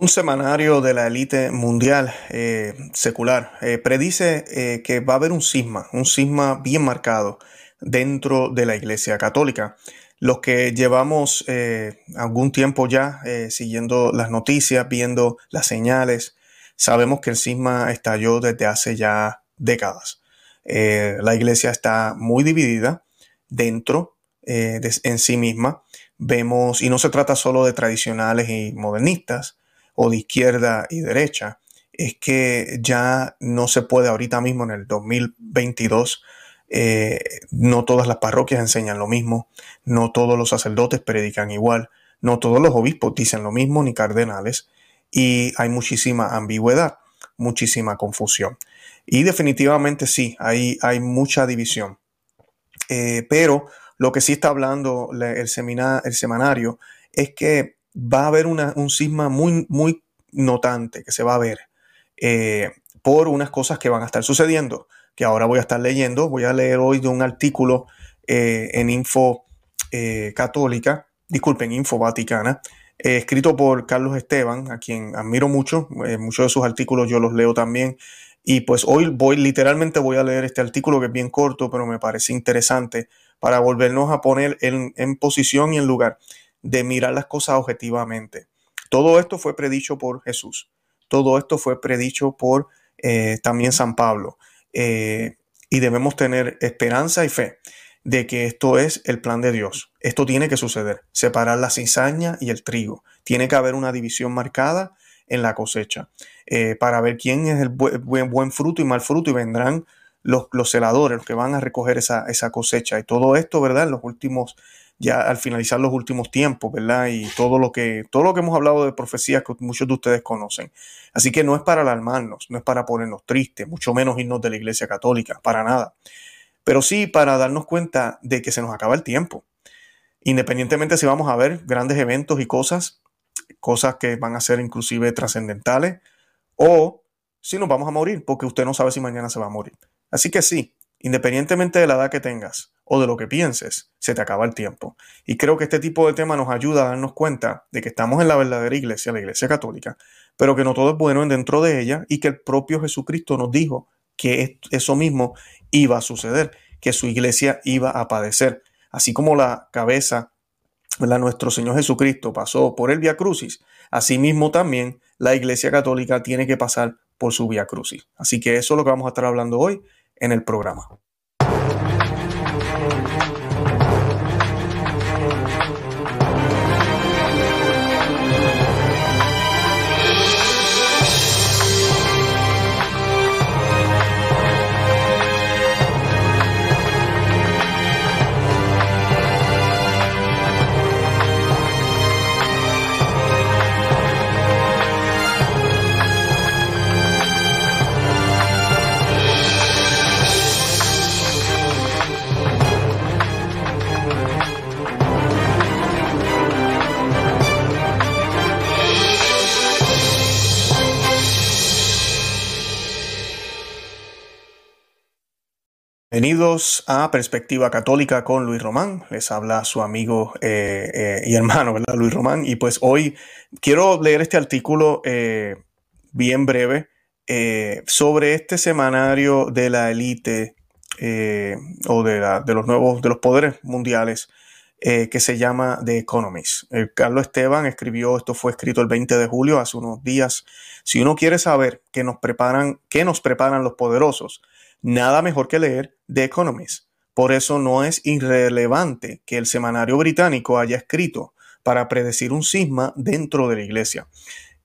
Un semanario de la élite mundial eh, secular eh, predice eh, que va a haber un cisma, un cisma bien marcado dentro de la Iglesia Católica. Los que llevamos algún tiempo ya siguiendo las noticias, viendo las señales, sabemos que el cisma estalló desde hace ya décadas. la Iglesia está muy dividida dentro en sí misma. Vemos, y no se trata solo de tradicionales y modernistas, o de izquierda y derecha, es que ya no se puede ahorita mismo en el 2022, eh, no todas las parroquias enseñan lo mismo, no todos los sacerdotes predican igual, no todos los obispos dicen lo mismo, ni cardenales, y hay muchísima ambigüedad, muchísima confusión. Y definitivamente sí, hay, hay mucha división. Eh, pero lo que sí está hablando el, el semanario es que va a haber un cisma muy, muy notante que se va a ver eh, por unas cosas que van a estar sucediendo, que ahora voy a estar leyendo. Voy a leer hoy de un artículo eh, en Info eh, Católica, disculpen, Info Vaticana, escrito por Carlos Esteban, a quien admiro mucho. muchos de sus artículos yo los leo también. Y pues hoy voy, literalmente voy a leer este artículo que es bien corto, pero me parece interesante para volvernos a poner en, en posición y en lugar de mirar las cosas objetivamente. Todo esto fue predicho por Jesús. Todo esto fue predicho por eh, también San Pablo. Eh, y debemos tener esperanza y fe de que esto es el plan de Dios. Esto tiene que suceder. Separar la cizaña y el trigo. Tiene que haber una división marcada en la cosecha eh, para ver quién es el buen, fruto y mal fruto y vendrán los, los celadores, los que van a recoger esa, esa cosecha. Y todo esto, ¿verdad? En los últimos ya al finalizar los últimos tiempos, ¿verdad? Y todo lo que, todo lo que hemos hablado de profecías que muchos de ustedes conocen. Así que no es para alarmarnos, no es para ponernos tristes, mucho menos irnos de la Iglesia Católica, para nada. Pero sí para darnos cuenta de que se nos acaba el tiempo. Independientemente si vamos a ver grandes eventos y cosas, cosas que van a ser inclusive trascendentales, o si nos vamos a morir, porque usted no sabe si mañana se va a morir. Así que sí, independientemente de la edad que tengas, o de lo que pienses, se te acaba el tiempo. Y creo que este tipo de tema nos ayuda a darnos cuenta de que estamos en la verdadera iglesia, la iglesia católica, pero que no todo es bueno dentro de ella y que el propio Jesucristo nos dijo que eso mismo iba a suceder, que su iglesia iba a padecer. Así como la cabeza de nuestro Señor Jesucristo pasó por el Via Crucis, asimismo también la iglesia católica tiene que pasar por su Via Crucis. Así que eso es lo que vamos a estar hablando hoy en el programa. Bienvenidos a Perspectiva Católica con Luis Román. Les habla su amigo eh, eh, y hermano, ¿verdad? Luis Román. Y pues hoy quiero leer este artículo eh, bien breve sobre este semanario de la élite o de, de, los nuevos, de los poderes mundiales que se llama The Economist. Carlos Esteban escribió, esto fue escrito el 20 de julio, hace unos días. Si uno quiere saber qué nos preparan, qué nos preparan los poderosos, nada mejor que leer The Economist. Por eso no es irrelevante que el semanario británico haya escrito para predecir un cisma dentro de la iglesia.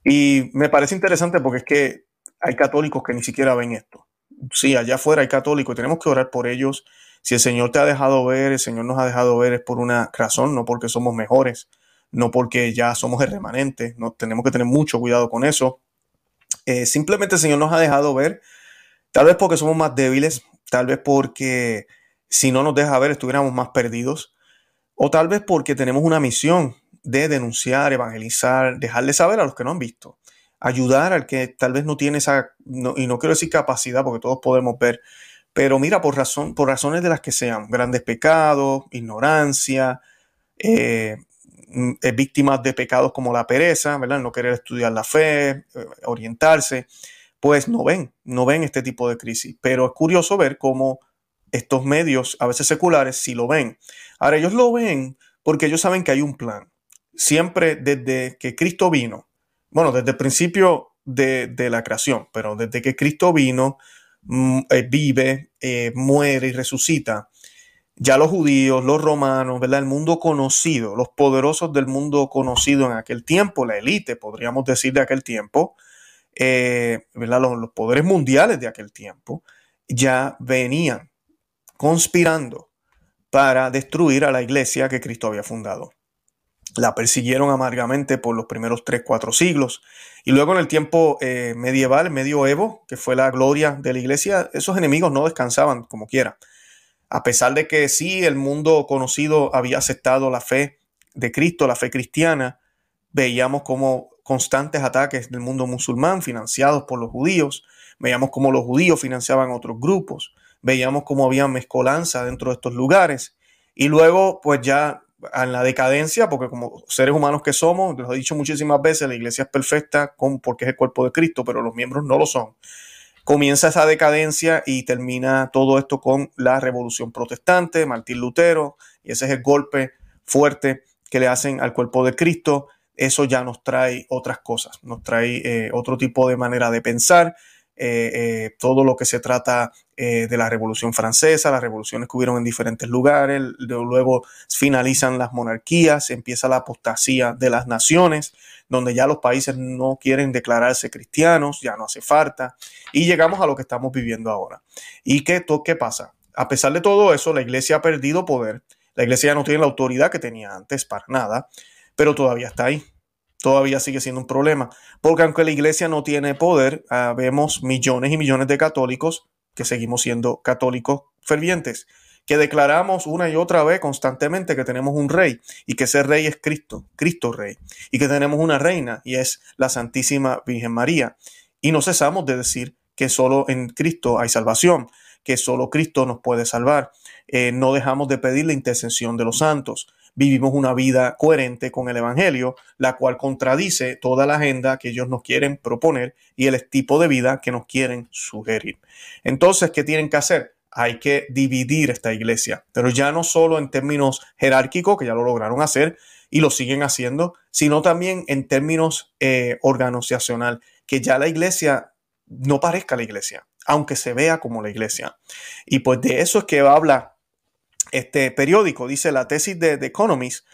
Y me parece interesante porque es que hay católicos que ni siquiera ven esto. Sí, allá afuera hay católicos y tenemos que orar por ellos. Si el Señor te ha dejado ver, el Señor nos ha dejado ver es por una razón, no porque somos mejores, no porque ya somos el remanente. No, tenemos que tener mucho cuidado con eso. Eh, simplemente el Señor nos ha dejado ver Tal vez porque somos más débiles, tal vez porque si no nos deja ver estuviéramos más perdidos, o tal vez porque tenemos una misión de denunciar, evangelizar, dejarle saber a los que no han visto, ayudar al que tal vez no tiene esa, y no quiero decir capacidad porque todos podemos ver, pero mira, por, razón, por razones de las que sean, grandes pecados, ignorancia, eh, mm, víctimas de pecados como la pereza, ¿verdad? No querer estudiar la fe, eh, orientarse, pues no ven, no ven este tipo de crisis. Pero es curioso ver cómo estos medios, a veces seculares, sí lo ven. Ahora, ellos lo ven porque ellos saben que hay un plan. Siempre desde que Cristo vino, bueno, desde el principio de, la creación, pero desde que Cristo vino, mm, eh, vive, eh, muere y resucita, ya los judíos, los romanos, ¿verdad? El mundo conocido, los poderosos del mundo conocido en aquel tiempo, la élite, podríamos decir de aquel tiempo, eh. Los, poderes mundiales de aquel tiempo, ya venían conspirando para destruir a la iglesia que Cristo había fundado. La persiguieron amargamente por los primeros 3, 4 siglos. Y luego en el tiempo eh, medieval, medioevo, que fue la gloria de la iglesia, esos enemigos no descansaban como quiera a pesar de que sí el mundo conocido había aceptado la fe de Cristo, la fe cristiana, veíamos como constantes ataques del mundo musulmán financiados por los judíos, veíamos como los judíos financiaban otros grupos, veíamos cómo había mezcolanza dentro de estos lugares y luego pues ya en la decadencia, porque como seres humanos que somos, les he dicho muchísimas veces, la iglesia es perfecta porque es el cuerpo de Cristo, pero los miembros no lo son comienza esa decadencia y termina todo esto con la revolución protestante, Martín Lutero, y ese es el golpe fuerte que le hacen al cuerpo de Cristo. Eso ya nos trae otras cosas, nos trae eh, otro tipo de manera de pensar, eh, eh, todo lo que se trata de la Revolución Francesa, las revoluciones que hubieron en diferentes lugares, luego finalizan las monarquías, empieza la apostasía de las naciones, donde ya los países no quieren declararse cristianos, ya no hace falta, y llegamos a lo que estamos viviendo ahora. ¿Y qué, qué pasa? A pesar de todo eso, la iglesia ha perdido poder, la iglesia ya no tiene la autoridad que tenía antes para nada, pero todavía está ahí. Todavía sigue siendo un problema, porque aunque la iglesia no tiene poder, ah, vemos millones y millones de católicos que seguimos siendo católicos fervientes que declaramos una y otra vez constantemente que tenemos un rey y que ese rey es Cristo, Cristo rey, y que tenemos una reina y es la Santísima Virgen María. Y no cesamos de decir que solo en Cristo hay salvación, que solo Cristo nos puede salvar. Eh, no dejamos de pedir la intercesión de los santos. Vivimos una vida coherente con el Evangelio, la cual contradice toda la agenda que ellos nos quieren proponer y el tipo de vida que nos quieren sugerir. Entonces, ¿qué tienen que hacer? hay que dividir esta iglesia, pero ya no solo en términos jerárquicos, que ya lo lograron hacer y lo siguen haciendo, sino también en términos eh, organizacional, que ya la iglesia no parezca la iglesia, aunque se vea como la iglesia. Y pues de eso es que habla este periódico, dice la tesis de The Economist,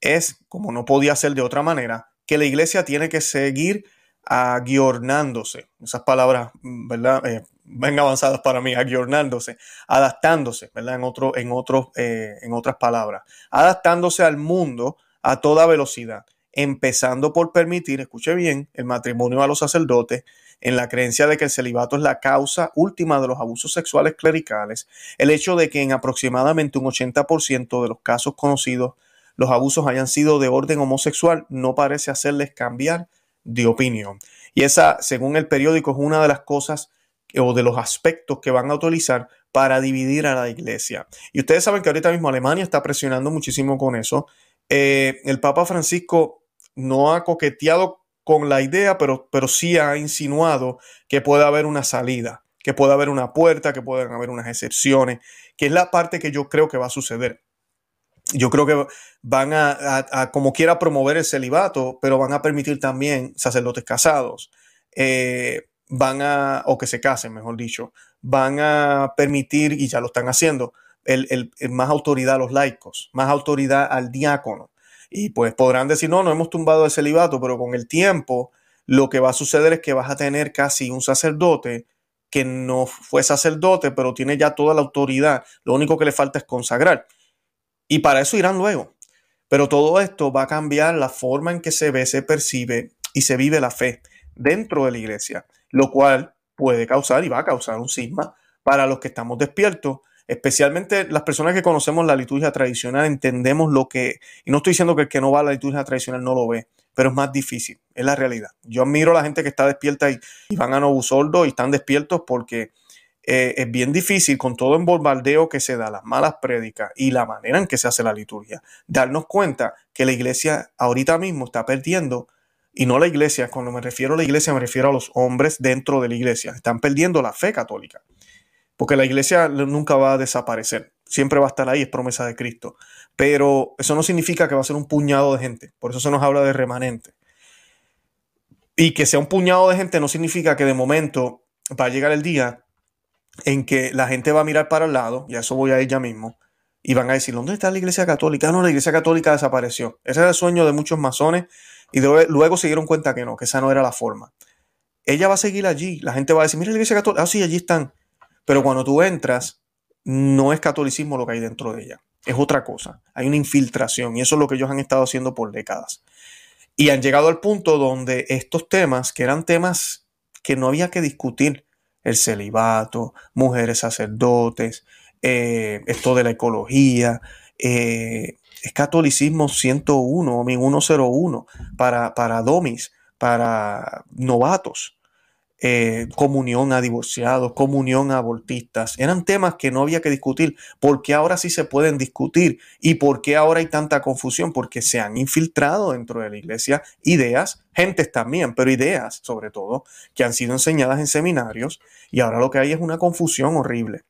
es, como no podía ser de otra manera, que la iglesia tiene que seguir aguiornándose. Esas palabras, ¿verdad? Eh, ven avanzadas para mí, aguiornándose, adaptándose, ¿verdad? En, otro, en, eh, en otras palabras, adaptándose al mundo a toda velocidad, empezando por permitir, escuche bien, el matrimonio a los sacerdotes, en la creencia de que el celibato es la causa última de los abusos sexuales clericales, el hecho de que en aproximadamente un 80% de los casos conocidos los abusos hayan sido de orden homosexual no parece hacerles cambiar de opinión. Y esa, según el periódico, es una de las cosas o de los aspectos que van a utilizar para dividir a la iglesia. Y ustedes saben que ahorita mismo Alemania está presionando muchísimo con eso. Eh, el Papa Francisco no ha coqueteado con la idea, pero, pero sí ha insinuado que puede haber una salida, que puede haber una puerta, que pueden haber unas excepciones, que es la parte que yo creo que va a suceder. Yo creo que van a, como quiera, promover el celibato, pero van a permitir también sacerdotes casados. Eh, van a, o que se casen, mejor dicho, van a permitir, y ya lo están haciendo, el, más autoridad a los laicos, más autoridad al diácono. Y pues podrán decir, no, no hemos tumbado el celibato, pero con el tiempo lo que va a suceder es que vas a tener casi un sacerdote que no fue sacerdote, pero tiene ya toda la autoridad. Lo único que le falta es consagrar. Y para eso irán luego. Pero todo esto va a cambiar la forma en que se ve, se percibe y se vive la fe dentro de la iglesia lo cual puede causar y va a causar un sisma para los que estamos despiertos, especialmente las personas que conocemos la liturgia tradicional, entendemos lo que, y no estoy diciendo que el que no va a la liturgia tradicional no lo ve, pero es más difícil, es la realidad. Yo admiro a la gente que está despierta y, van a Novo Sordo y están despiertos porque eh, es bien difícil con todo el bombardeo que se da, las malas prédicas y la manera en que se hace la liturgia, darnos cuenta que la iglesia ahorita mismo está perdiendo, y no la iglesia, cuando me refiero a la iglesia me refiero a los hombres dentro de la iglesia, están perdiendo la fe católica, porque la iglesia nunca va a desaparecer, siempre va a estar ahí, es promesa de Cristo, pero eso no significa que va a ser un puñado de gente, por eso se nos habla de remanente. Y que sea un puñado de gente no significa que de momento va a llegar el día en que la gente va a mirar para el lado, y a eso voy a ya mismo, y van a decir, ¿dónde está la iglesia católica? No, la iglesia católica desapareció. Ese era el sueño de muchos masones y luego se dieron cuenta que no, que esa no era la forma. Ella va a seguir allí, la gente va a decir, mira la iglesia católica, ah, sí, allí están. Pero cuando tú entras, no es catolicismo lo que hay dentro de ella, es otra cosa. Hay una infiltración y eso es lo que ellos han estado haciendo por décadas. Y han llegado al punto donde estos temas, que eran temas que no había que discutir, el celibato, mujeres sacerdotes, eh, esto de la ecología, eh, es catolicismo 101, 101 para, para domis, para novatos. Eh, comunión a divorciados, comunión a abortistas. Eran temas que no había que discutir. ¿Por qué ahora sí se pueden discutir? ¿Y por qué ahora hay tanta confusión? Porque se han infiltrado dentro de la iglesia ideas, gentes también, pero ideas sobre todo, que han sido enseñadas en seminarios y ahora lo que hay es una confusión horrible.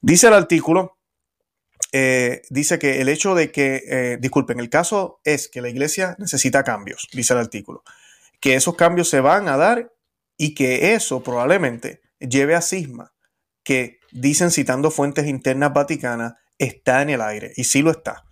Dice el artículo, eh, dice que el hecho de que, eh, disculpen, el caso es que la iglesia necesita cambios, dice el artículo, que esos cambios se van a dar y que eso probablemente lleve a cisma, que dicen citando fuentes internas vaticanas, está en el aire, y sí lo está,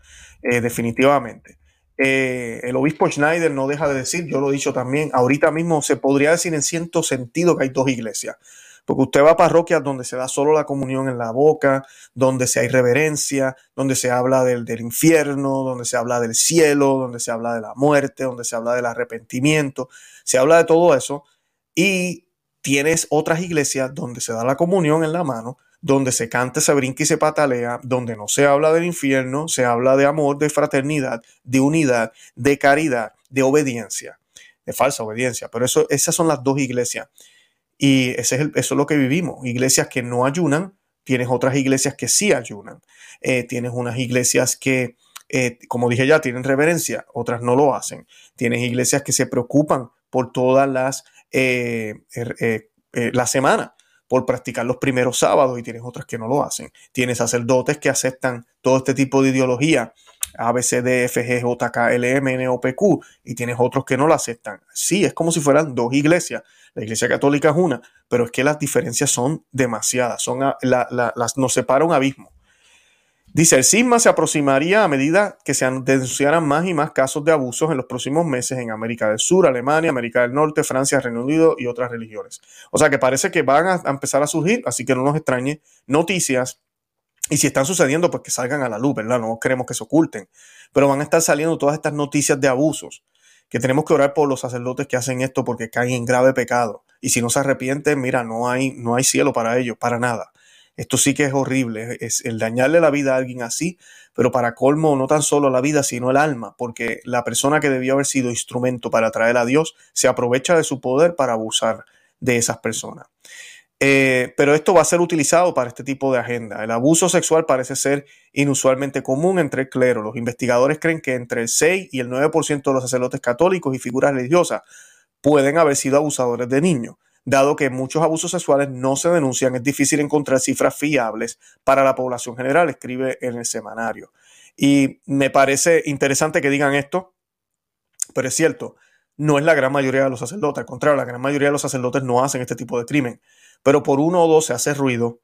eh, definitivamente. Eh, el obispo Schneider no deja de decir, yo lo he dicho también, ahorita mismo se podría decir en cierto sentido que hay dos iglesias, porque usted va a parroquias donde se da solo la comunión en la boca, donde se hay reverencia, donde se habla del, del, infierno, donde se habla del cielo, donde se habla de la muerte, donde se habla del arrepentimiento, se habla de todo eso, y tienes otras iglesias donde se da la comunión en la mano, donde se canta, se brinca y se patalea, donde no se habla del infierno, se habla de amor, de fraternidad, de unidad, de caridad, de obediencia, de falsa obediencia. Pero eso, esas son las dos iglesias. Y ese es eso es lo que vivimos. Iglesias que no ayunan, tienes otras iglesias que sí ayunan. Eh, tienes unas iglesias que, eh, como dije ya, tienen reverencia, otras no lo hacen. Tienes iglesias que se preocupan por todas las eh, er, eh, eh, la semana por practicar los primeros sábados y tienes otras que no lo hacen. Tienes sacerdotes que aceptan todo este tipo de ideología, A, B, C, D, F, G, J, K, L, M, N, O, P, Q, y tienes otros que no lo aceptan. Sí, es como si fueran dos iglesias. La iglesia católica es una, pero es que las diferencias son demasiadas, son las, nos separa un abismo. Dice, el cisma se aproximaría a medida que se denunciaran más y más casos de abusos en los próximos meses en América del Sur, Alemania, América del Norte, Francia, Reino Unido y otras religiones. O sea que parece que van a, empezar a surgir, así que no nos extrañe, noticias. Y si están sucediendo, pues que salgan a la luz, ¿verdad? No queremos que se oculten. Pero van a estar saliendo todas estas noticias de abusos, que tenemos que orar por los sacerdotes que hacen esto porque caen en grave pecado. Y si no se arrepienten, mira, no hay, no hay cielo para ellos, para nada. Esto sí que es horrible, es el dañarle la vida a alguien así, pero para colmo no tan solo la vida, sino el alma, porque la persona que debió haber sido instrumento para traer a Dios se aprovecha de su poder para abusar de esas personas. Eh, pero esto va a ser utilizado para este tipo de agenda. El abuso sexual parece ser inusualmente común entre el clero. Los investigadores creen que entre el 6 y el 9% de los sacerdotes católicos y figuras religiosas pueden haber sido abusadores de niños. Dado que muchos abusos sexuales no se denuncian, es difícil encontrar cifras fiables para la población general, escribe en el semanario. Y me parece interesante que digan esto, pero es cierto, no es la gran mayoría de los sacerdotes, al contrario, la gran mayoría de los sacerdotes no hacen este tipo de crimen, pero por uno o dos se hace ruido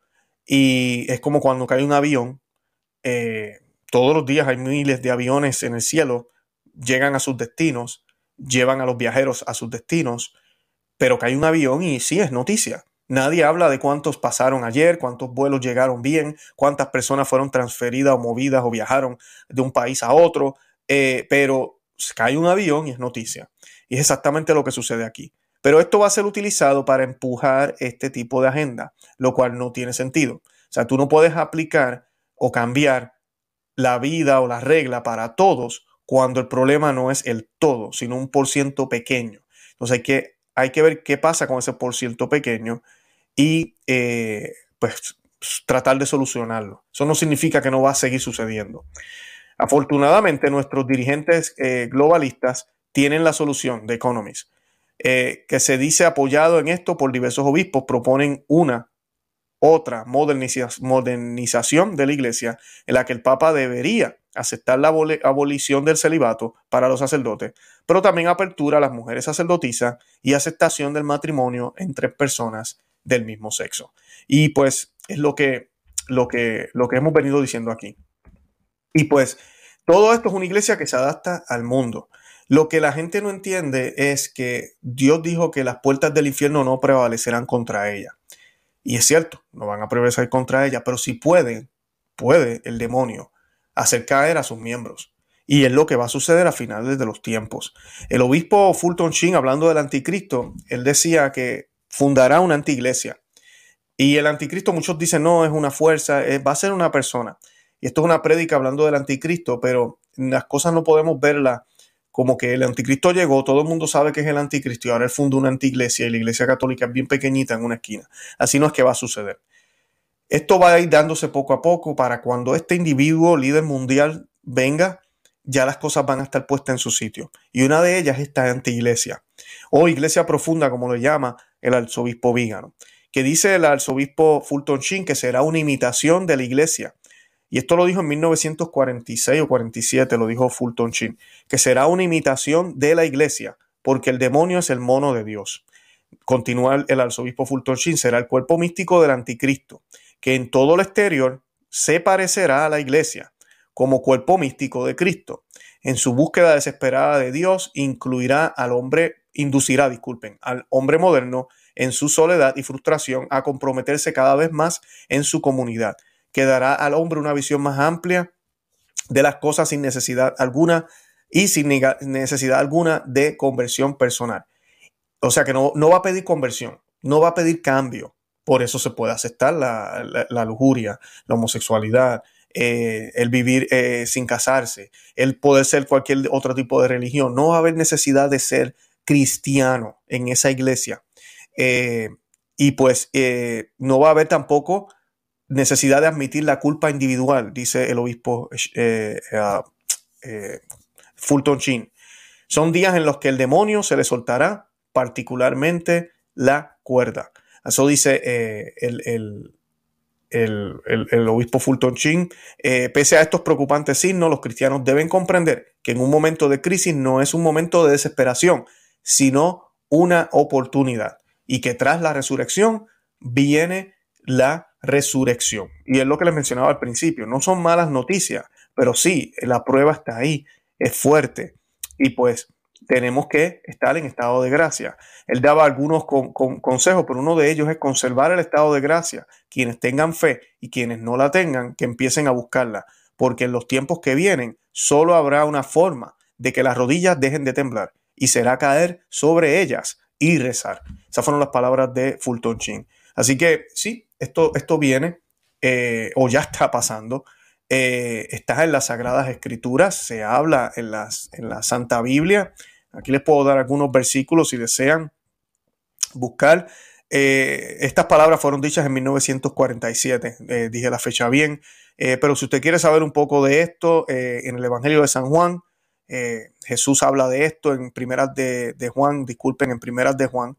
y es como cuando cae un avión, eh, todos los días hay miles de aviones en el cielo, llegan a sus destinos, llevan a los viajeros a sus destinos, pero cae un avión y sí es noticia. Nadie habla de cuántos pasaron ayer, cuántos vuelos llegaron bien, cuántas personas fueron transferidas o movidas o viajaron de un país a otro, eh, pero cae un avión y es noticia. Y es exactamente lo que sucede aquí. Pero esto va a ser utilizado para empujar este tipo de agenda, lo cual no tiene sentido. O sea, tú no puedes aplicar o cambiar la vida o la regla para todos cuando el problema no es el todo, sino un por ciento pequeño. Entonces hay que hay que ver qué pasa con ese por ciento pequeño y eh, pues tratar de solucionarlo. Eso no significa que no va a seguir sucediendo. Afortunadamente, nuestros dirigentes eh, globalistas tienen la solución de Economist, eh, que se dice apoyado en esto por diversos obispos, proponen una otra modernización de la iglesia en la que el Papa debería aceptar la abolición del celibato para los sacerdotes, pero también apertura a las mujeres sacerdotisas y aceptación del matrimonio entre personas del mismo sexo. Y pues es lo que, lo que, lo que hemos venido diciendo aquí. Y pues todo esto es una iglesia que se adapta al mundo. Lo que la gente no entiende es que Dios dijo que las puertas del infierno no prevalecerán contra ella. Y es cierto, no van a prevalecer contra ella, pero si pueden, puede el demonio hacer caer a sus miembros. Y es lo que va a suceder a finales de los tiempos. El obispo Fulton Sheen, hablando del anticristo, él decía que fundará una antiiglesia. Y el anticristo, muchos dicen, no, es una fuerza, va a ser una persona. Y esto es una prédica hablando del anticristo, pero las cosas no podemos verlas como que el anticristo llegó, todo el mundo sabe que es el anticristo y ahora él funda una antiiglesia y la iglesia católica es bien pequeñita en una esquina. Así no es que va a suceder. Esto va a ir dándose poco a poco para cuando este individuo líder mundial venga, ya las cosas van a estar puestas en su sitio. Y una de ellas es esta antiiglesia o iglesia profunda, como lo llama el arzobispo Vígano, que dice el arzobispo Fulton Sheen que será una imitación de la iglesia y esto lo dijo en 1946 o 47, lo dijo Fulton Sheen, que será una imitación de la iglesia, porque el demonio es el mono de Dios. Continúa el arzobispo Fulton Sheen, será el cuerpo místico del anticristo, que en todo el exterior se parecerá a la iglesia, como cuerpo místico de Cristo. En su búsqueda desesperada de Dios, incluirá al hombre, inducirá, disculpen, al hombre moderno en su soledad y frustración a comprometerse cada vez más en su comunidad que dará al hombre una visión más amplia de las cosas sin necesidad alguna y sin necesidad alguna de conversión personal. O sea que no, no va a pedir conversión, no va a pedir cambio. Por eso se puede aceptar la, lujuria, la homosexualidad, eh, el vivir eh, sin casarse, el poder ser cualquier otro tipo de religión. No va a haber necesidad de ser cristiano en esa iglesia. Eh, y pues no va a haber tampoco necesidad de admitir la culpa individual, dice el obispo eh, eh, eh, Fulton Sheen. Son días en los que el demonio se le soltará particularmente la cuerda. Eso dice el, el, obispo Fulton Sheen. pese a estos preocupantes signos, los cristianos deben comprender que en un momento de crisis no es un momento de desesperación, sino una oportunidad. Y que tras la resurrección viene la resurrección. Y es lo que les mencionaba al principio, no son malas noticias, pero sí, la prueba está ahí, es fuerte. Y pues tenemos que estar en estado de gracia. Él daba algunos consejos, pero uno de ellos es conservar el estado de gracia. Quienes tengan fe y quienes no la tengan, que empiecen a buscarla, porque en los tiempos que vienen solo habrá una forma de que las rodillas dejen de temblar y será caer sobre ellas y rezar. Esas fueron las palabras de Fulton Chin. Así que sí, esto, esto viene eh, o ya está pasando. Eh, está en las Sagradas Escrituras, se habla en, en la Santa Biblia. Aquí les puedo dar algunos versículos si desean buscar. Eh, estas palabras fueron dichas en 1947, dije la fecha bien, pero si usted quiere saber un poco de esto, en el Evangelio de San Juan, Jesús habla de esto en primeras de, de Juan, disculpen, en primeras de Juan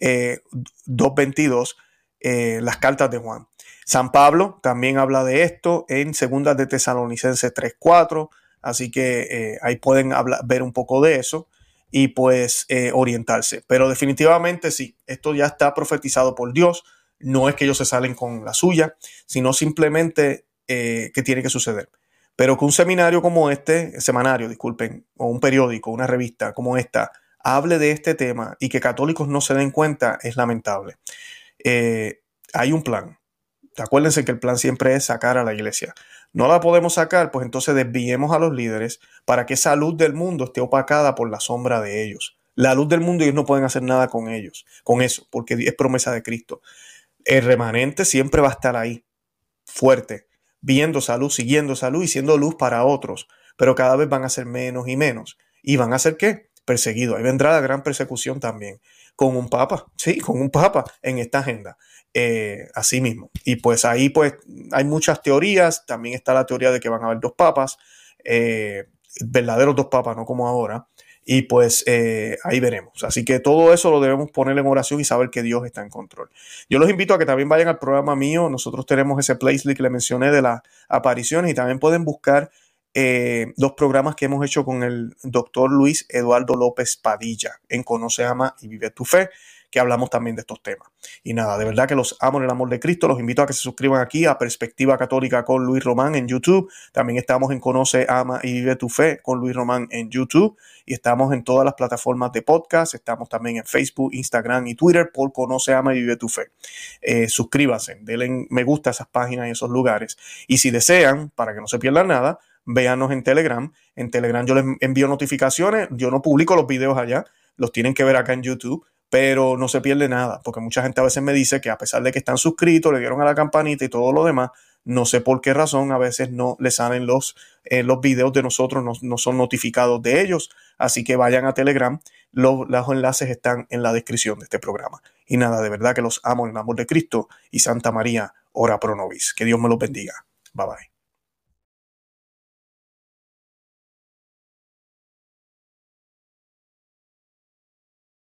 2.22 eh, las cartas de Juan. San Pablo también habla de esto en Segundas de Tesalonicenses 3.4, así que eh, ahí pueden ver un poco de eso y pues eh, orientarse. Pero definitivamente sí, esto ya está profetizado por Dios, no es que ellos se salen con la suya, sino simplemente que tiene que suceder. Pero que un seminario como este, semanario, disculpen, o un periódico, una revista como esta, hable de este tema y que católicos no se den cuenta es lamentable. Eh, hay un plan. Acuérdense que el plan siempre es sacar a la iglesia. No la podemos sacar, pues entonces desviemos a los líderes para que esa luz del mundo esté opacada por la sombra de ellos. La luz del mundo ellos no pueden hacer nada con ellos, con eso, porque es promesa de Cristo. El remanente siempre va a estar ahí, fuerte, viendo salud, siguiendo salud y siendo luz para otros, pero cada vez van a ser menos y menos. ¿Y van a ser qué? Perseguidos. Ahí vendrá la gran persecución también con un papa, sí, con un papa en esta agenda. Eh, así mismo. Y pues ahí pues hay muchas teorías, también está la teoría de que van a haber dos papas, eh, verdaderos dos papas, no como ahora. Y pues eh, ahí veremos. Así que todo eso lo debemos poner en oración y saber que Dios está en control. Yo los invito a que también vayan al programa mío. Nosotros tenemos ese playlist que le mencioné de las apariciones y también pueden buscar eh, los programas que hemos hecho con el doctor Luis Eduardo López Padilla en Conoce, Ama y Vive tu Fe que hablamos también de estos temas. Y nada, de verdad que los amo en el amor de Cristo. Los invito a que se suscriban aquí a Perspectiva Católica con Luis Román en YouTube. También estamos en Conoce, Ama y Vive tu Fe con Luis Román en YouTube. Y estamos en todas las plataformas de podcast. Estamos también en Facebook, Instagram y Twitter por Conoce, Ama y Vive tu Fe. Eh, suscríbanse, denle me gusta a esas páginas y esos lugares. Y si desean, para que no se pierdan nada, véanos en Telegram. En Telegram yo les envío notificaciones. Yo no publico los videos allá. Los tienen que ver acá en YouTube pero no se pierde nada, porque mucha gente a veces me dice que a pesar de que están suscritos, le dieron a la campanita y todo lo demás, no sé por qué razón a veces no les salen los, eh, los videos de nosotros, no, son notificados de ellos, así que vayan a Telegram, los, los enlaces están en la descripción de este programa. Y nada, de verdad que los amo en el amor de Cristo y Santa María, ora pro nobis. Que Dios me los bendiga. Bye bye.